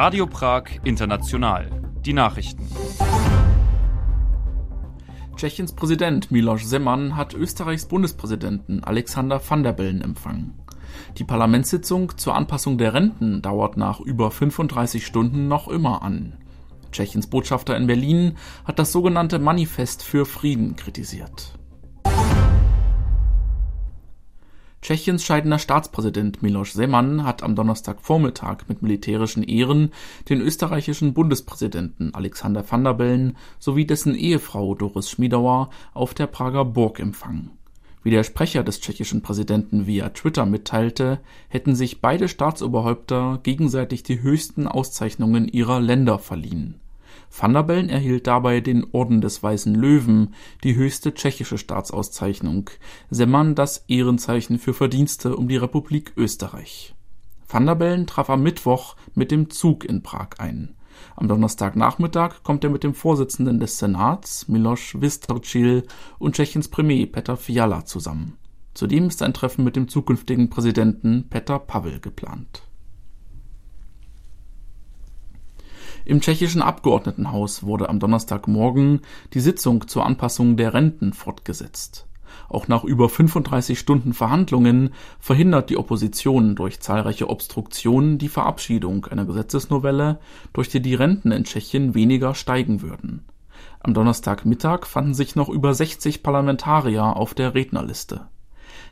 Radio Prag International. Die Nachrichten. Tschechiens Präsident Miloš Zeman hat Österreichs Bundespräsidenten Alexander Van der Bellen empfangen. Die Parlamentssitzung zur Anpassung der Renten dauert nach über 35 Stunden noch immer an. Tschechiens Botschafter in Berlin hat das sogenannte Manifest für Frieden kritisiert. Tschechiens scheidender Staatspräsident Miloš Zeman hat am Donnerstagvormittag mit militärischen Ehren den österreichischen Bundespräsidenten Alexander Van der Bellen sowie dessen Ehefrau Doris Schmiedauer auf der Prager Burg empfangen. Wie der Sprecher des tschechischen Präsidenten via Twitter mitteilte, hätten sich beide Staatsoberhäupter gegenseitig die höchsten Auszeichnungen ihrer Länder verliehen Van der Bellen erhielt dabei den Orden des Weißen Löwen, die höchste tschechische Staatsauszeichnung, Semmern das Ehrenzeichen für Verdienste um die Republik Österreich. Van der Bellen traf am Mittwoch mit dem Zug in Prag ein. Am Donnerstagnachmittag kommt er mit dem Vorsitzenden des Senats, Miloš Vystrčil, und Tschechiens Premier Petr Fiala zusammen. Zudem ist ein Treffen mit dem zukünftigen Präsidenten Petr Pavel geplant Im tschechischen Abgeordnetenhaus wurde am Donnerstagmorgen die Sitzung zur Anpassung der Renten fortgesetzt. Auch nach über 35 Stunden Verhandlungen verhindert die Opposition durch zahlreiche Obstruktionen die Verabschiedung einer Gesetzesnovelle, durch die die Renten in Tschechien weniger steigen würden. Am Donnerstagmittag fanden sich noch über 60 Parlamentarier auf der Rednerliste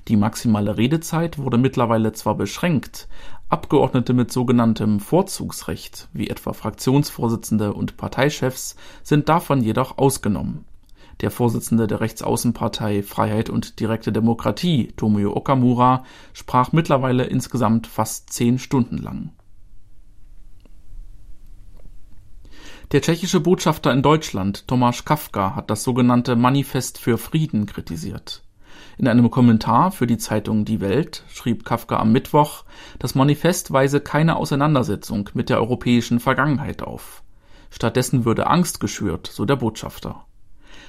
die maximale Redezeit wurde mittlerweile zwar beschränkt, Abgeordnete mit sogenanntem Vorzugsrecht, wie etwa Fraktionsvorsitzende und Parteichefs, sind davon jedoch ausgenommen. Der Vorsitzende der Rechtsaußenpartei Freiheit und direkte Demokratie, Tomio Okamura, sprach mittlerweile insgesamt fast zehn Stunden lang. Der tschechische Botschafter in Deutschland, Tomáš Kafka, hat das sogenannte Manifest für Frieden kritisiert in einem Kommentar für die Zeitung Die Welt schrieb Kafka am Mittwoch, das Manifest weise keine Auseinandersetzung mit der europäischen Vergangenheit auf. Stattdessen würde Angst geschürt, so der Botschafter.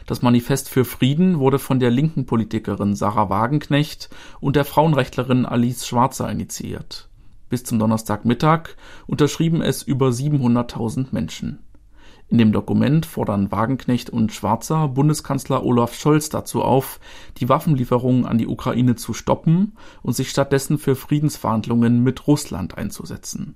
Das Manifest für Frieden wurde von der linken Politikerin Sarah Wagenknecht und der Frauenrechtlerin Alice Schwarzer initiiert. Bis zum Donnerstagmittag unterschrieben es über 700.000 Menschen. In dem Dokument fordern Wagenknecht und Schwarzer Bundeskanzler Olaf Scholz dazu auf, die Waffenlieferungen an die Ukraine zu stoppen und sich stattdessen für Friedensverhandlungen mit Russland einzusetzen.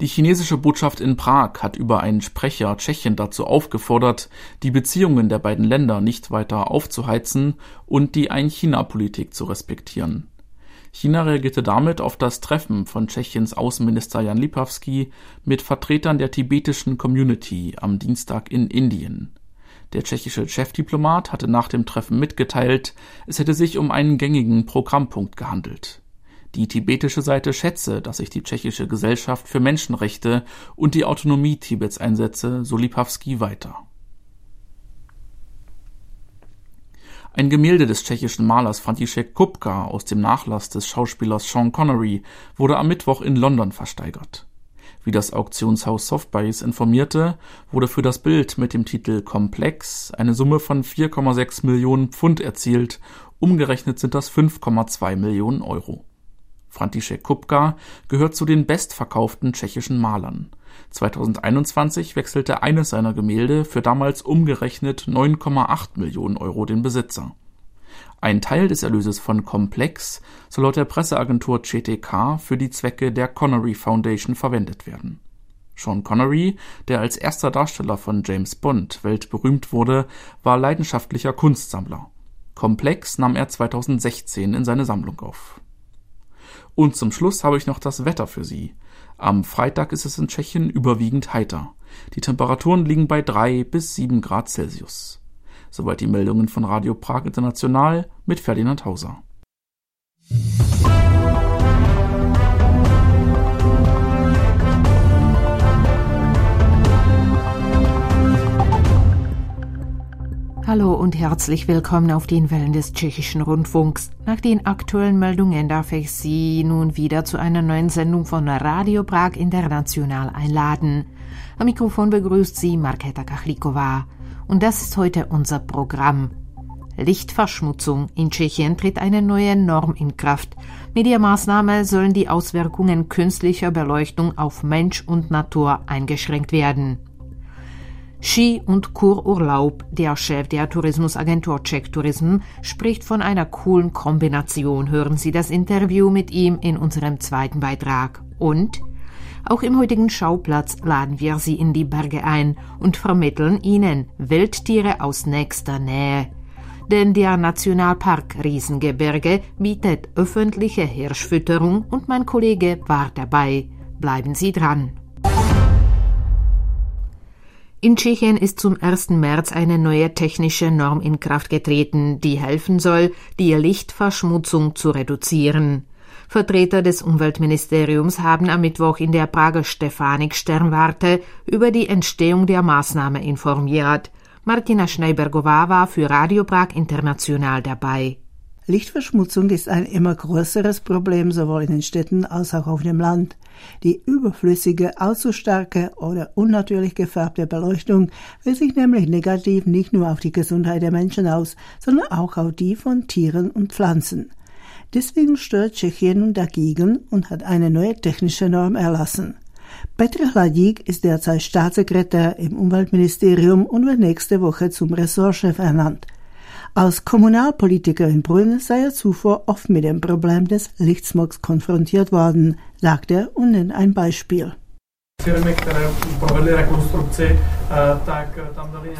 Die chinesische Botschaft in Prag hat über einen Sprecher Tschechien dazu aufgefordert, die Beziehungen der beiden Länder nicht weiter aufzuheizen und die Ein-China-Politik zu respektieren China reagierte damit auf das Treffen von Tschechiens Außenminister Jan Lipavsky mit Vertretern der tibetischen Community am Dienstag in Indien. Der tschechische Chefdiplomat hatte nach dem Treffen mitgeteilt, es hätte sich um einen gängigen Programmpunkt gehandelt. Die tibetische Seite schätze, dass sich die tschechische Gesellschaft für Menschenrechte und die Autonomie Tibets einsetze, so Lipavsky weiter Ein Gemälde des tschechischen Malers František Kupka aus dem Nachlass des Schauspielers Sean Connery wurde am Mittwoch in London versteigert. Wie das Auktionshaus Sotheby's informierte, wurde für das Bild mit dem Titel Komplex eine Summe von 4,6 Millionen Pfund erzielt, umgerechnet sind das 5,2 Millionen Euro. František Kupka gehört zu den bestverkauften tschechischen Malern. 2021 wechselte eines seiner Gemälde für damals umgerechnet 9,8 Millionen Euro den Besitzer. Ein Teil des Erlöses von Komplex soll laut der Presseagentur CTK für die Zwecke der Connery Foundation verwendet werden. Sean Connery, der als erster Darsteller von James Bond weltberühmt wurde, war leidenschaftlicher Kunstsammler. Komplex nahm er 2016 in seine Sammlung auf. Und zum Schluss habe ich noch das Wetter für Sie. Am Freitag ist es in Tschechien überwiegend heiter. Die Temperaturen liegen bei drei bis sieben Grad Celsius. Soweit die Meldungen von Radio Prag International mit Ferdinand Hauser. Hallo und herzlich willkommen auf den Wellen des tschechischen Rundfunks. Nach den aktuellen Meldungen darf ich Sie nun wieder zu einer neuen Sendung von Radio Prag International einladen. Am Mikrofon begrüßt Sie Marketa Kachlikova. Und das ist heute unser Programm. Lichtverschmutzung. In Tschechien tritt eine neue Norm in Kraft. Mit der Maßnahme sollen die Auswirkungen künstlicher Beleuchtung auf Mensch und Natur eingeschränkt werden. Ski- und Kururlaub. Der Chef der Tourismusagentur Czech Tourism spricht von einer coolen Kombination. Hören Sie das Interview mit ihm in unserem zweiten Beitrag. Und auch im heutigen Schauplatz laden wir Sie in die Berge ein und vermitteln Ihnen Wildtiere aus nächster Nähe. Denn der Nationalpark Riesengebirge bietet öffentliche Hirschfütterung und mein Kollege war dabei. Bleiben Sie dran. In Tschechien ist zum 1. März eine neue technische Norm in Kraft getreten, die helfen soll, die Lichtverschmutzung zu reduzieren. Vertreter des Umweltministeriums haben am Mittwoch in der Prager Stefanik Sternwarte über die Entstehung der Maßnahme informiert. Martina Schneibergová war für Radio Prag International dabei. Lichtverschmutzung ist ein immer größeres Problem sowohl in den Städten als auch auf dem Land. Die überflüssige, allzu starke oder unnatürlich gefärbte Beleuchtung wirkt sich nämlich negativ nicht nur auf die Gesundheit der Menschen aus, sondern auch auf die von Tieren und Pflanzen. Deswegen stört Tschechien nun dagegen und hat eine neue technische Norm erlassen. Petr Hladík ist derzeit Staatssekretär im Umweltministerium und wird nächste Woche zum Ressortchef ernannt. Als Kommunalpolitiker in Brünn sei er zuvor oft mit dem Problem des Lichtsmogs konfrontiert worden, sagt er und nennt ein Beispiel.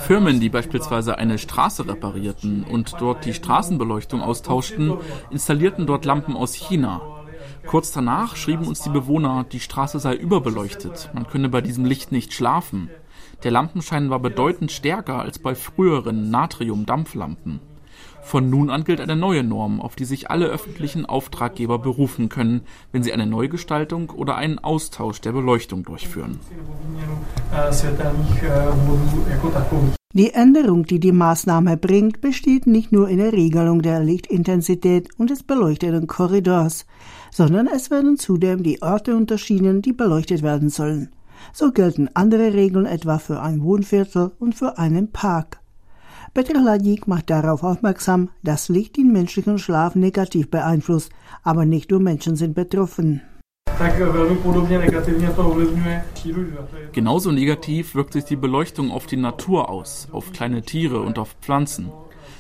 Firmen, die beispielsweise eine Straße reparierten und dort die Straßenbeleuchtung austauschten, installierten dort Lampen aus China. Kurz danach schrieben uns die Bewohner, die Straße sei überbeleuchtet, man könne bei diesem Licht nicht schlafen. Der Lampenschein war bedeutend stärker als bei früheren Natrium-Dampflampen. Von nun an gilt eine neue Norm, auf die sich alle öffentlichen Auftraggeber berufen können, wenn sie eine Neugestaltung oder einen Austausch der Beleuchtung durchführen. Die Änderung, die die Maßnahme bringt, besteht nicht nur in der Regelung der Lichtintensität und des beleuchteten Korridors, sondern es werden zudem die Orte unterschieden, die beleuchtet werden sollen. So gelten andere Regeln etwa für ein Wohnviertel und für einen Park. Petr Hladík macht darauf aufmerksam, dass Licht den menschlichen Schlaf negativ beeinflusst, aber nicht nur Menschen sind betroffen. Genauso negativ wirkt sich die Beleuchtung auf die Natur aus, auf kleine Tiere und auf Pflanzen.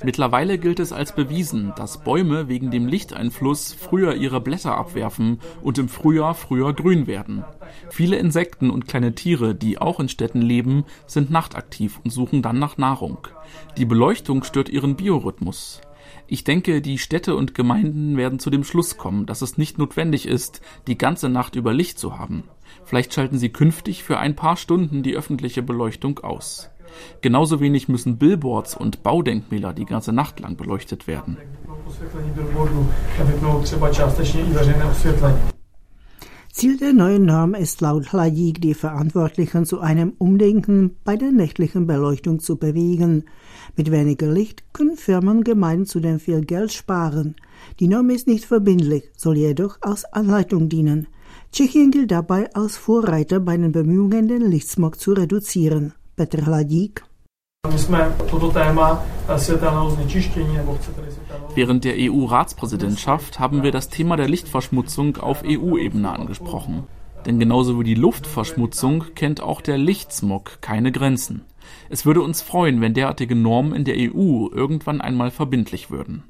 Mittlerweile gilt es als bewiesen, dass Bäume wegen dem Lichteinfluss früher ihre Blätter abwerfen und im Frühjahr früher grün werden. Viele Insekten und kleine Tiere, die auch in Städten leben, sind nachtaktiv und suchen dann nach Nahrung. Die Beleuchtung stört ihren Biorhythmus. Ich denke, die Städte und Gemeinden werden zu dem Schluss kommen, dass es nicht notwendig ist, die ganze Nacht über Licht zu haben. Vielleicht schalten sie künftig für ein paar Stunden die öffentliche Beleuchtung aus. Genauso wenig müssen Billboards und Baudenkmäler die ganze Nacht lang beleuchtet werden. Ziel der neuen Norm ist laut Hladík, die Verantwortlichen zu einem Umdenken bei der nächtlichen Beleuchtung zu bewegen. Mit weniger Licht können Firmen Gemeinden zudem viel Geld sparen. Die Norm ist nicht verbindlich, soll jedoch als Anleitung dienen. Tschechien gilt dabei als Vorreiter bei den Bemühungen, den Lichtsmog zu reduzieren. Petr Hladík. Während der EU-Ratspräsidentschaft haben wir das Thema der Lichtverschmutzung auf EU-Ebene angesprochen. Denn genauso wie die Luftverschmutzung kennt auch der Lichtsmog keine Grenzen. Es würde uns freuen, wenn derartige Normen in der EU irgendwann einmal verbindlich würden.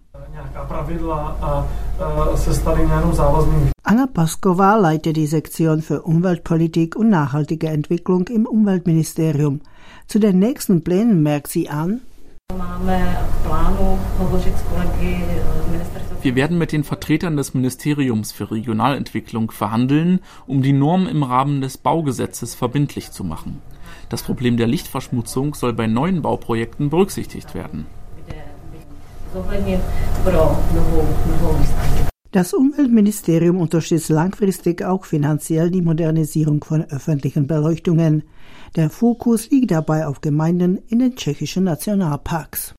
Anna Paskova leitet die Sektion für Umweltpolitik und nachhaltige Entwicklung im Umweltministerium. Zu den nächsten Plänen merkt sie an, wir werden mit den Vertretern des Ministeriums für Regionalentwicklung verhandeln, um die Norm im Rahmen des Baugesetzes verbindlich zu machen. Das Problem der Lichtverschmutzung soll bei neuen Bauprojekten berücksichtigt werden. Das Umweltministerium unterstützt langfristig auch finanziell die Modernisierung von öffentlichen Beleuchtungen. Der Fokus liegt dabei auf Gemeinden in den tschechischen Nationalparks.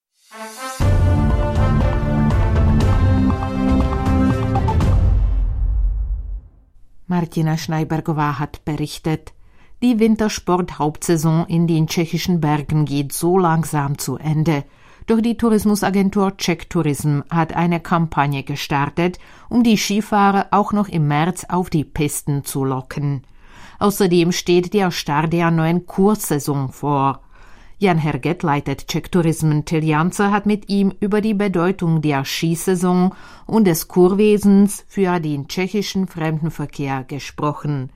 Martina Schneibergová hat berichtet. Die Wintersport-Hauptsaison in den tschechischen Bergen geht so langsam zu Ende. Doch die Tourismusagentur Czech Tourism hat eine Kampagne gestartet, um die Skifahrer auch noch im März auf die Pisten zu locken. Außerdem steht der Start der neuen Kurssaison vor. Jan Herget leitet Czech Tourism Tiljanze hat mit ihm über die Bedeutung der Skisaison und des Kurwesens für den tschechischen Fremdenverkehr gesprochen.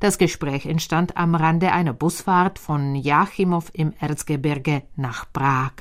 Das Gespräch entstand am Rande einer Busfahrt von Jachimow im Erzgebirge nach Prag.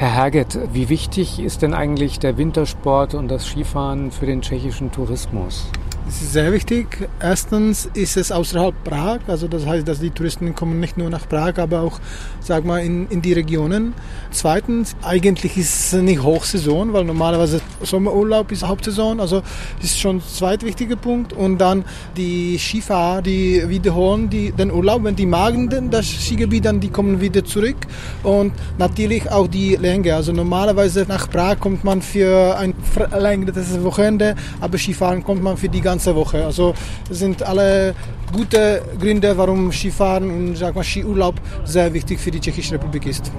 Herr Herget, wie wichtig ist denn eigentlich der Wintersport und das Skifahren für den tschechischen Tourismus? Es ist sehr wichtig. Erstens ist es außerhalb Prag, also das heißt, dass die Touristen kommen nicht nur nach Prag, aber auch, sag mal, in, in die Regionen. Zweitens, eigentlich ist es nicht Hochsaison, weil normalerweise Sommerurlaub ist Hauptsaison, also ist schon ein zweitwichtiger Punkt. Und dann die Skifahrer, die wiederholen die, den Urlaub, wenn die magen das Skigebiet, dann die kommen wieder zurück. Und natürlich auch die Länge, also normalerweise nach Prag kommt man für ein verlängertes Wochenende, aber Skifahren kommt man für die ganze ganze Woche. Also sind alle gute Gründe, warum Skifahren und sag mal, Skiurlaub sehr wichtig für die Tschechische Republik ist.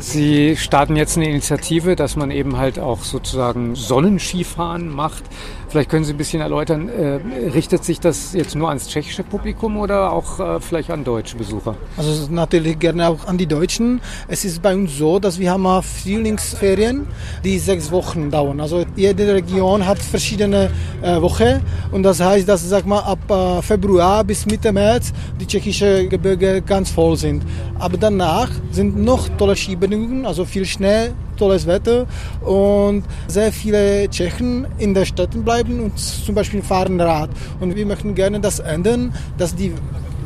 Sie starten jetzt eine Initiative, dass man eben halt auch sozusagen Sonnenskifahren macht. Vielleicht können Sie ein bisschen erläutern, äh, richtet sich das jetzt nur ans tschechische Publikum oder auch äh, vielleicht an deutsche Besucher? Also natürlich gerne auch an die Deutschen. Es ist bei uns so, dass wir haben Frühlingsferien, die sechs Wochen dauern. Also jede Region hat verschiedene äh, Wochen und das heißt, dass sag mal ab äh, Februar bis Mitte März die tschechische Gebirge ganz voll sind. Aber danach sind noch tolle Skibedingungen, also viel Schnee, tolles Wetter und sehr viele Tschechen in den Städten bleiben und zum Beispiel fahren Rad. Und wir möchten gerne das ändern, dass die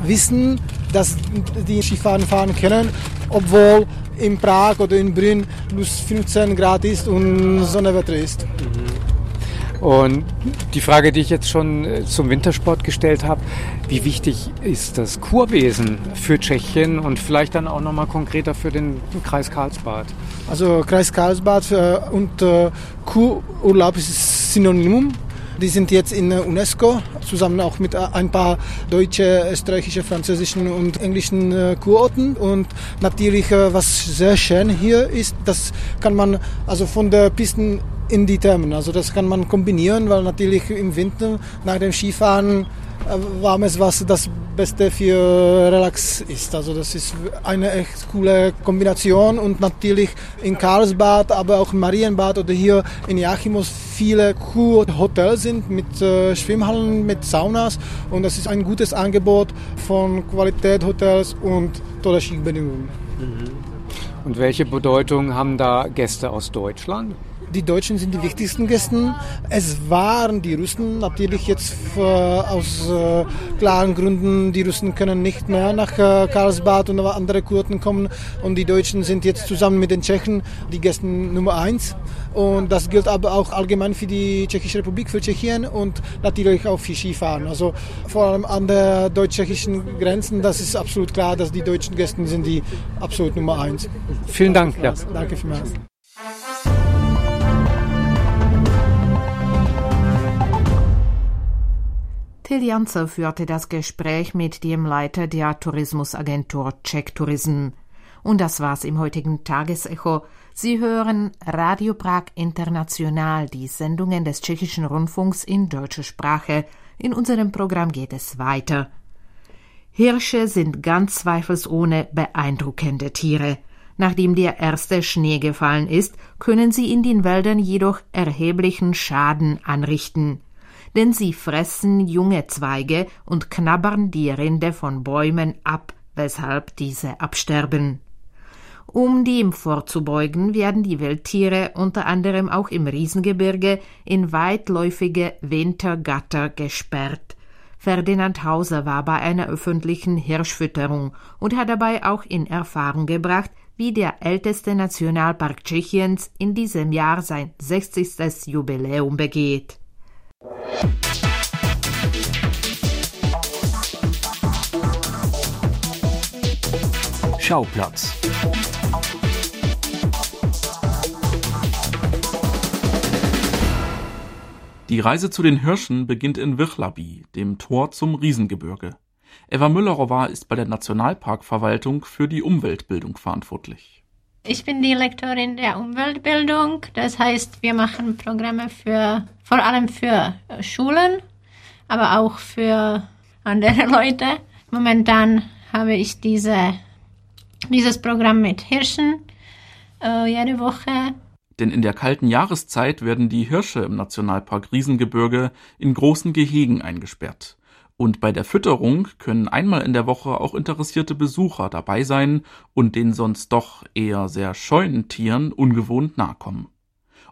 wissen, dass die Skifahren fahren können, obwohl in Prag oder in Brünn plus 15 Grad ist und Sonnewetter ist. Mhm. Und die Frage, die ich jetzt schon äh, zum Wintersport gestellt habe, wie wichtig ist das Kurwesen für Tschechien und vielleicht dann auch nochmal konkreter für den Kreis Karlsbad? Also Kreis Karlsbad und äh, Kururlaub ist Synonym. Die sind jetzt in UNESCO, zusammen auch mit äh, ein paar deutsche, österreichische, französischen und englischen Kurorten. Und natürlich, was sehr schön hier ist, das kann man also von der Pisten in die Thermen. Also das kann man kombinieren, weil natürlich im Winter nach dem Skifahren äh, warmes Wasser das Beste für Relax ist. Also das ist eine echt coole Kombination und natürlich in Karlsbad, aber auch in Marienbad oder hier in Jachimos viele Kurhotels sind mit äh, Schwimmhallen, mit Saunas und das ist ein gutes Angebot von Qualität Hotels und tolle Skibedingungen. Und welche Bedeutung haben da Gäste aus Deutschland? Die Deutschen sind die wichtigsten Gäste. Es waren die Russen, natürlich jetzt äh, aus äh, klaren Gründen, die Russen können nicht mehr nach äh, Karlsbad und andere Kurten kommen und die Deutschen sind jetzt zusammen mit den Tschechen die Gäste Nummer eins. Und das gilt aber auch allgemein für die Tschechische Republik, für Tschechien und natürlich auch für Skifahren. Also vor allem an der deutsch-tschechischen Grenzen, das ist absolut klar, dass die deutschen Gäste sind die absolut Nummer eins. Vielen Dank. Ja. Danke vielmals. Till Janzer führte das Gespräch mit dem Leiter der Tourismusagentur Czech Tourism. Und das war's im heutigen Tagesecho. Sie hören Radio Prag International, die Sendungen des tschechischen Rundfunks in deutscher Sprache. In unserem Programm geht es weiter. Hirsche sind ganz zweifelsohne beeindruckende Tiere. Nachdem der erste Schnee gefallen ist, können sie in den Wäldern jedoch erheblichen Schaden anrichten denn sie fressen junge Zweige und knabbern die Rinde von Bäumen ab, weshalb diese absterben. Um dem vorzubeugen, werden die Wildtiere unter anderem auch im Riesengebirge in weitläufige Wintergatter gesperrt. Ferdinand Hauser war bei einer öffentlichen Hirschfütterung und hat dabei auch in Erfahrung gebracht, wie der älteste Nationalpark Tschechiens in diesem Jahr sein 60. Jubiläum begeht. Schauplatz. Die Reise zu den Hirschen beginnt in Wirchlaby, dem Tor zum Riesengebirge. Eva Müllerowa ist bei der Nationalparkverwaltung für die Umweltbildung verantwortlich. Ich bin die Lektorin der Umweltbildung. Das heißt, wir machen Programme für, vor allem für Schulen, aber auch für andere Leute. Momentan habe ich diese, dieses Programm mit Hirschen äh, jede Woche. Denn in der kalten Jahreszeit werden die Hirsche im Nationalpark Riesengebirge in großen Gehegen eingesperrt. Und bei der Fütterung können einmal in der Woche auch interessierte Besucher dabei sein und den sonst doch eher sehr scheuen Tieren ungewohnt nahe kommen.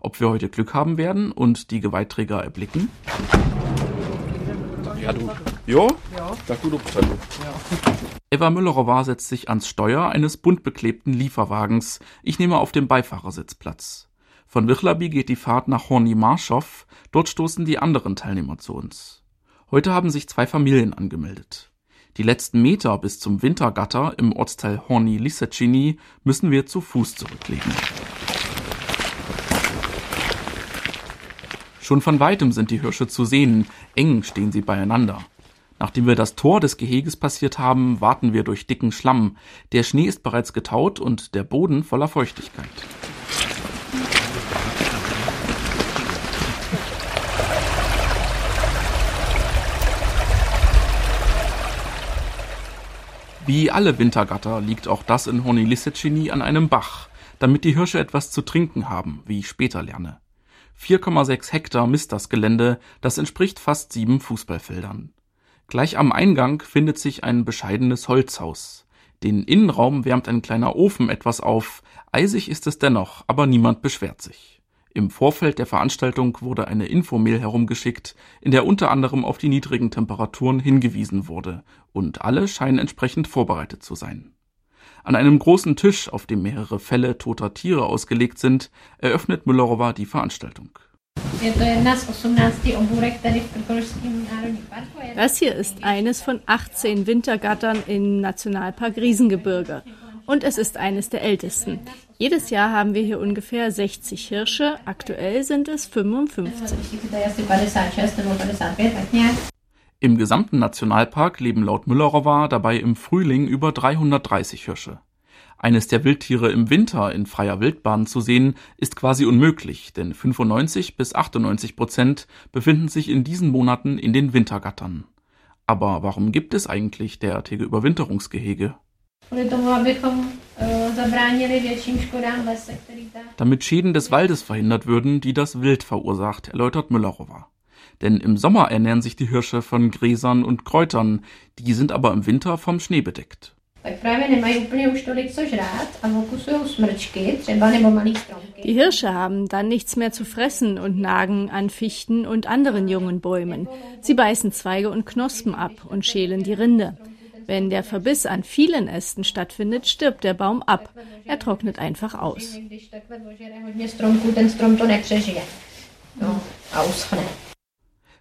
Ob wir heute Glück haben werden und die Geweihträger erblicken? Ja, du. Jo? Ja. Da gut ja. Eva Müllerowa setzt sich ans Steuer eines bunt beklebten Lieferwagens. Ich nehme auf dem Beifahrersitz Platz. Von Wirchlaby geht die Fahrt nach Horny Marschow. Dort stoßen die anderen Teilnehmer zu uns. Heute haben sich zwei Familien angemeldet. Die letzten Meter bis zum Wintergatter im Ortsteil Horny Lisecini müssen wir zu Fuß zurücklegen. Schon von weitem sind die Hirsche zu sehen, eng stehen sie beieinander. Nachdem wir das Tor des Geheges passiert haben, warten wir durch dicken Schlamm. Der Schnee ist bereits getaut und der Boden voller Feuchtigkeit. Wie alle Wintergatter liegt auch das in Hornilisecini an einem Bach, damit die Hirsche etwas zu trinken haben, wie ich später lerne. 4,6 Hektar misst das Gelände, das entspricht fast sieben Fußballfeldern. Gleich am Eingang findet sich ein bescheidenes Holzhaus. Den Innenraum wärmt ein kleiner Ofen etwas auf, eisig ist es dennoch, aber niemand beschwert sich. Im Vorfeld der Veranstaltung wurde eine Infomail herumgeschickt, in der unter anderem auf die niedrigen Temperaturen hingewiesen wurde, und alle scheinen entsprechend vorbereitet zu sein. An einem großen Tisch, auf dem mehrere Fälle toter Tiere ausgelegt sind, eröffnet Müllerowa die Veranstaltung. Das hier ist eines von 18 Wintergattern im Nationalpark Riesengebirge. Und es ist eines der ältesten. Jedes Jahr haben wir hier ungefähr 60 Hirsche, aktuell sind es 55. Im gesamten Nationalpark leben laut Müllerowa dabei im Frühling über 330 Hirsche. Eines der Wildtiere im Winter in freier Wildbahn zu sehen, ist quasi unmöglich, denn 95 bis 98 Prozent befinden sich in diesen Monaten in den Wintergattern. Aber warum gibt es eigentlich derartige Überwinterungsgehege? Damit Schäden des Waldes verhindert würden, die das Wild verursacht, erläutert Müllerowa. Denn im Sommer ernähren sich die Hirsche von Gräsern und Kräutern, die sind aber im Winter vom Schnee bedeckt. Die Hirsche haben dann nichts mehr zu fressen und nagen an Fichten und anderen jungen Bäumen. Sie beißen Zweige und Knospen ab und schälen die Rinde. Wenn der Verbiss an vielen Ästen stattfindet, stirbt der Baum ab. Er trocknet einfach aus.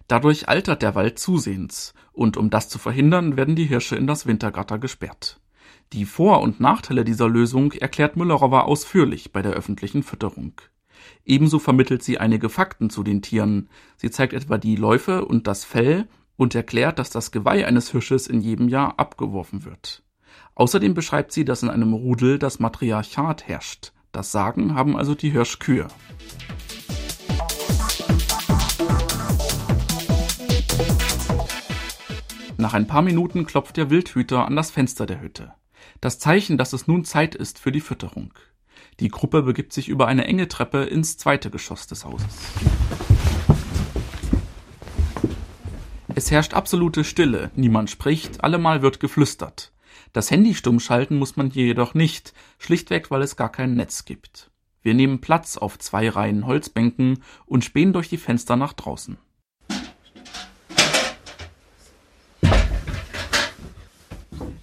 Dadurch altert der Wald zusehends, und um das zu verhindern, werden die Hirsche in das Wintergatter gesperrt. Die Vor- und Nachteile dieser Lösung erklärt Müllerowa ausführlich bei der öffentlichen Fütterung. Ebenso vermittelt sie einige Fakten zu den Tieren. Sie zeigt etwa die Läufe und das Fell und erklärt, dass das Geweih eines Hirsches in jedem Jahr abgeworfen wird. Außerdem beschreibt sie, dass in einem Rudel das Matriarchat herrscht. Das Sagen haben also die Hirschkühe. Nach ein paar Minuten klopft der Wildhüter an das Fenster der Hütte. Das Zeichen, dass es nun Zeit ist für die Fütterung. Die Gruppe begibt sich über eine enge Treppe ins zweite Geschoss des Hauses. Es herrscht absolute Stille, niemand spricht, allemal wird geflüstert. Das Handy stumm schalten muss man hier jedoch nicht, schlichtweg weil es gar kein Netz gibt. Wir nehmen Platz auf zwei Reihen Holzbänken und spähen durch die Fenster nach draußen.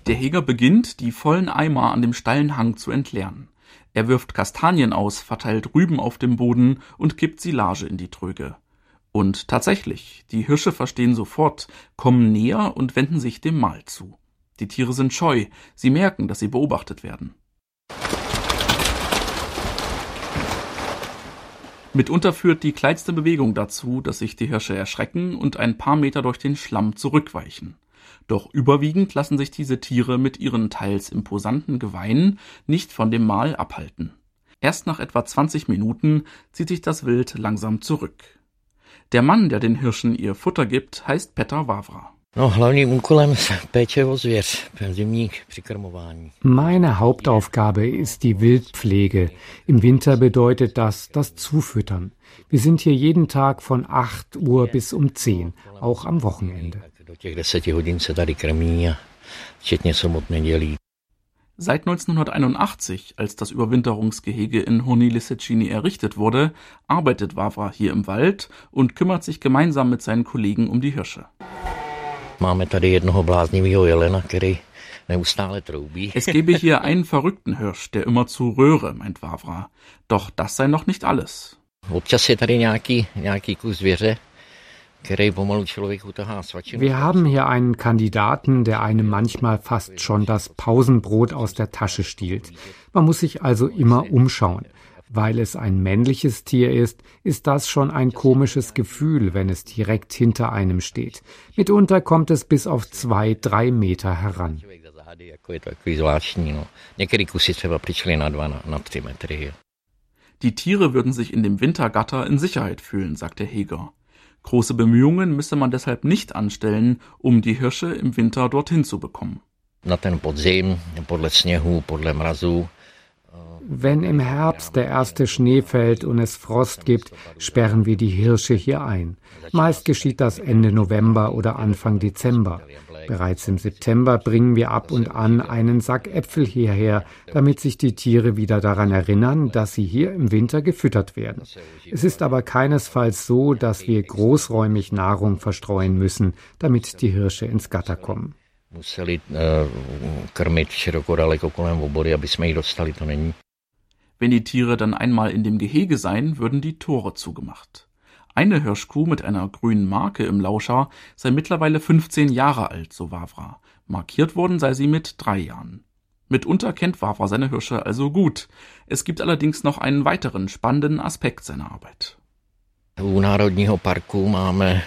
Der Heger beginnt, die vollen Eimer an dem steilen Hang zu entleeren. Er wirft Kastanien aus, verteilt Rüben auf dem Boden und kippt Silage in die Tröge. Und tatsächlich, die Hirsche verstehen sofort, kommen näher und wenden sich dem Mahl zu. Die Tiere sind scheu, sie merken, dass sie beobachtet werden. Mitunter führt die kleinste Bewegung dazu, dass sich die Hirsche erschrecken und ein paar Meter durch den Schlamm zurückweichen. Doch überwiegend lassen sich diese Tiere mit ihren teils imposanten Geweihen nicht von dem Mahl abhalten. Erst nach etwa 20 Minuten zieht sich das Wild langsam zurück. Der Mann, der den Hirschen ihr Futter gibt, heißt Petr Wawra. Meine Hauptaufgabe ist die Wildpflege. Im Winter bedeutet das das Zufüttern. Wir sind hier jeden Tag von 8 Uhr bis um 10, auch am Wochenende. Seit 1981, als das Überwinterungsgehege in Horni Lissecini errichtet wurde, arbeitet Wawra hier im Wald und kümmert sich gemeinsam mit seinen Kollegen um die Hirsche. Es gebe hier einen verrückten Hirsch, der immer zu röhre, meint Wawra. Doch das sei noch nicht alles. Wir haben hier einen Kandidaten, der einem manchmal fast schon das Pausenbrot aus der Tasche stiehlt. Man muss sich also immer umschauen. Weil es ein männliches Tier ist, ist das schon ein komisches Gefühl, wenn es direkt hinter einem steht. Mitunter kommt es bis auf zwei, drei Meter heran. Die Tiere würden sich in dem Wintergatter in Sicherheit fühlen, sagt der Heger. Große Bemühungen müsse man deshalb nicht anstellen, um die Hirsche im Winter dorthin zu bekommen. Wenn im Herbst der erste Schnee fällt und es Frost gibt, sperren wir die Hirsche hier ein. Meist geschieht das Ende November oder Anfang Dezember. Bereits im September bringen wir ab und an einen Sack Äpfel hierher, damit sich die Tiere wieder daran erinnern, dass sie hier im Winter gefüttert werden. Es ist aber keinesfalls so, dass wir großräumig Nahrung verstreuen müssen, damit die Hirsche ins Gatter kommen. Museli eh, krmit široko daleko kolem obory, aby jsme ji dostali, to není. Wenn die Tiere dann einmal in dem Gehege seien, würden die Tore zugemacht. Eine Hirschkuh mit einer grünen Marke im Lauscher sei mittlerweile 15 Jahre alt, so Wavra. Markiert worden sei sie mit drei Jahren. Mitunter kennt Wavra seine Hirsche also gut. Es gibt allerdings noch einen weiteren spannenden Aspekt seiner Arbeit. U Národního parku máme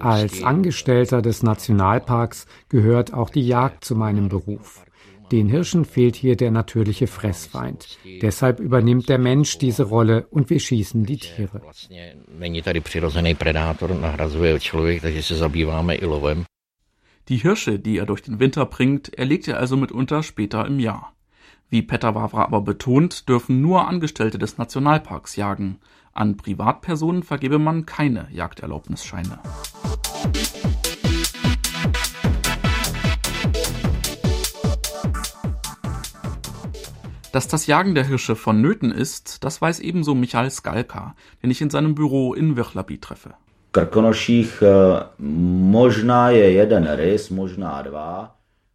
als Angestellter des Nationalparks gehört auch die Jagd zu meinem Beruf. Den Hirschen fehlt hier der natürliche Fressfeind. Deshalb übernimmt der Mensch diese Rolle und wir schießen die Tiere. Die Hirsche, die er durch den Winter bringt, erlegt er also mitunter später im Jahr. Wie Peter Wawra aber betont, dürfen nur Angestellte des Nationalparks jagen. An Privatpersonen vergebe man keine Jagderlaubnisscheine. Dass das Jagen der Hirsche vonnöten ist, das weiß ebenso Michael Skalka, den ich in seinem Büro in Virchlabi treffe.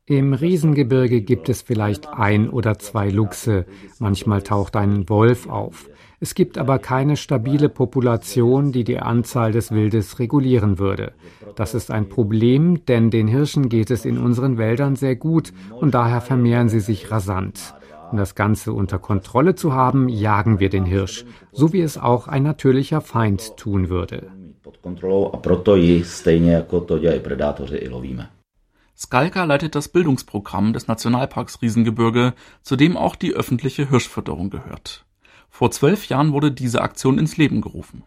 Im Riesengebirge gibt es vielleicht ein oder zwei Luchse, manchmal taucht ein Wolf auf. Es gibt aber keine stabile Population, die die Anzahl des Wildes regulieren würde. Das ist ein Problem, denn den Hirschen geht es in unseren Wäldern sehr gut und daher vermehren sie sich rasant. Um das Ganze unter Kontrolle zu haben, jagen wir den Hirsch, so wie es auch ein natürlicher Feind tun würde. Skalka leitet das Bildungsprogramm des Nationalparks Riesengebirge, zu dem auch die öffentliche Hirschfütterung gehört. Vor zwölf Jahren wurde diese Aktion ins Leben gerufen.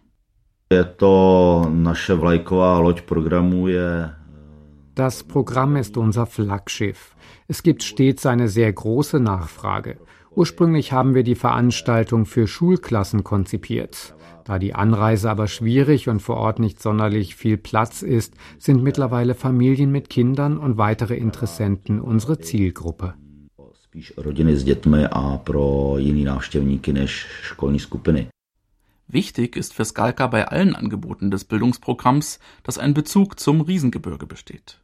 Das Programm ist unser Flaggschiff. Es gibt stets eine sehr große Nachfrage. Ursprünglich haben wir die Veranstaltung für Schulklassen konzipiert. Da die Anreise aber schwierig und vor Ort nicht sonderlich viel Platz ist, sind mittlerweile Familien mit Kindern und weitere Interessenten unsere Zielgruppe. Wichtig ist für Skalka bei allen Angeboten des Bildungsprogramms, dass ein Bezug zum Riesengebirge besteht.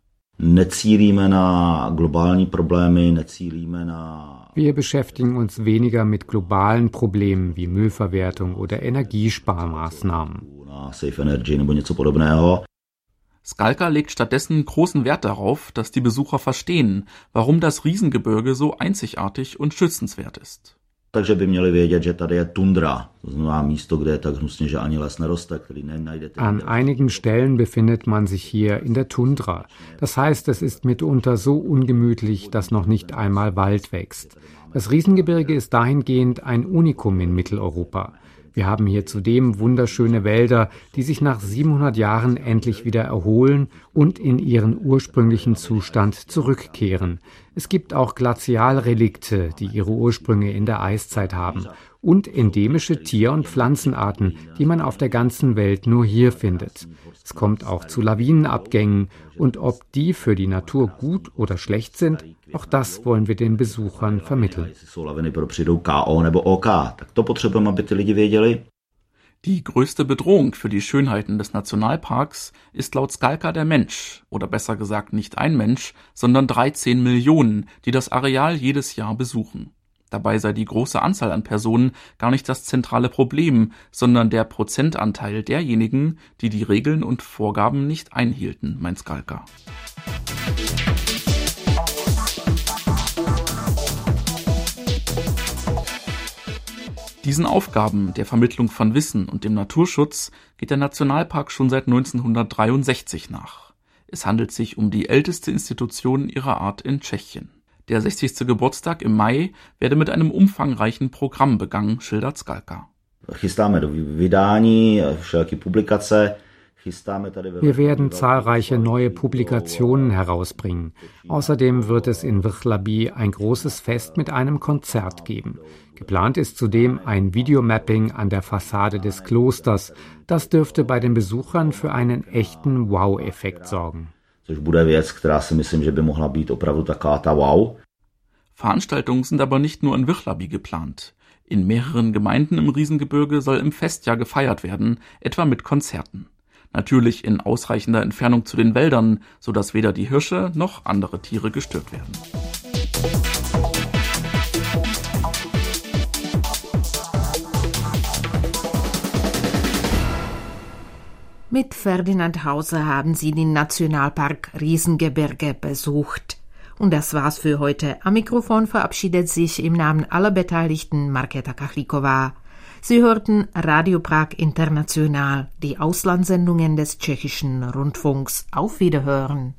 Wir beschäftigen uns weniger mit globalen Problemen wie Müllverwertung oder Energiesparmaßnahmen. Skalka legt stattdessen großen Wert darauf, dass die Besucher verstehen, warum das Riesengebirge so einzigartig und schützenswert ist. takže by měli vědět, že tady je tundra, to znamená místo, kde je tak hnusně, že ani les neroste, který nenajdete. An einigen Stellen befindet man sich hier in der Tundra. Das heißt, es ist mitunter so ungemütlich, dass noch nicht einmal Wald wächst. Das Riesengebirge ist dahingehend ein Unikum in Mitteleuropa. Wir haben hier zudem wunderschöne Wälder, die sich nach 700 Jahren endlich wieder erholen und in ihren ursprünglichen Zustand zurückkehren. Es gibt auch Glazialrelikte, die ihre Ursprünge in der Eiszeit haben und endemische Tier- und Pflanzenarten, die man auf der ganzen Welt nur hier findet. Es kommt auch zu Lawinenabgängen und ob die für die Natur gut oder schlecht sind, auch das wollen wir den Besuchern vermitteln. Die größte Bedrohung für die Schönheiten des Nationalparks ist laut Skalka der Mensch, oder besser gesagt nicht ein Mensch, sondern 13 Millionen, die das Areal jedes Jahr besuchen. Dabei sei die große Anzahl an Personen gar nicht das zentrale Problem, sondern der Prozentanteil derjenigen, die die Regeln und Vorgaben nicht einhielten, meint Skalka. Diesen Aufgaben der Vermittlung von Wissen und dem Naturschutz geht der Nationalpark schon seit 1963 nach. Es handelt sich um die älteste Institution ihrer Art in Tschechien. Der 60. Geburtstag im Mai werde mit einem umfangreichen Programm begangen, schildert Skalka. Wir werden zahlreiche neue Publikationen herausbringen. Außerdem wird es in Vrchlabí ein großes Fest mit einem Konzert geben. Geplant ist zudem ein Videomapping an der Fassade des Klosters. Das dürfte bei den Besuchern für einen echten Wow-Effekt sorgen. Veranstaltungen sind aber nicht nur in Vrchlabí geplant. In mehreren Gemeinden im Riesengebirge soll im Festjahr gefeiert werden, etwa mit Konzerten. Natürlich in ausreichender Entfernung zu den Wäldern, so dass weder die Hirsche noch andere Tiere gestört werden. Mit Ferdinand Hauser haben sie den Nationalpark Riesengebirge besucht. Und das war's für heute. Am Mikrofon verabschiedet sich im Namen aller Beteiligten Marketa Kachlikova. Sie hörten Radio Prag International, die Auslandssendungen des tschechischen Rundfunks. Auf Wiederhören.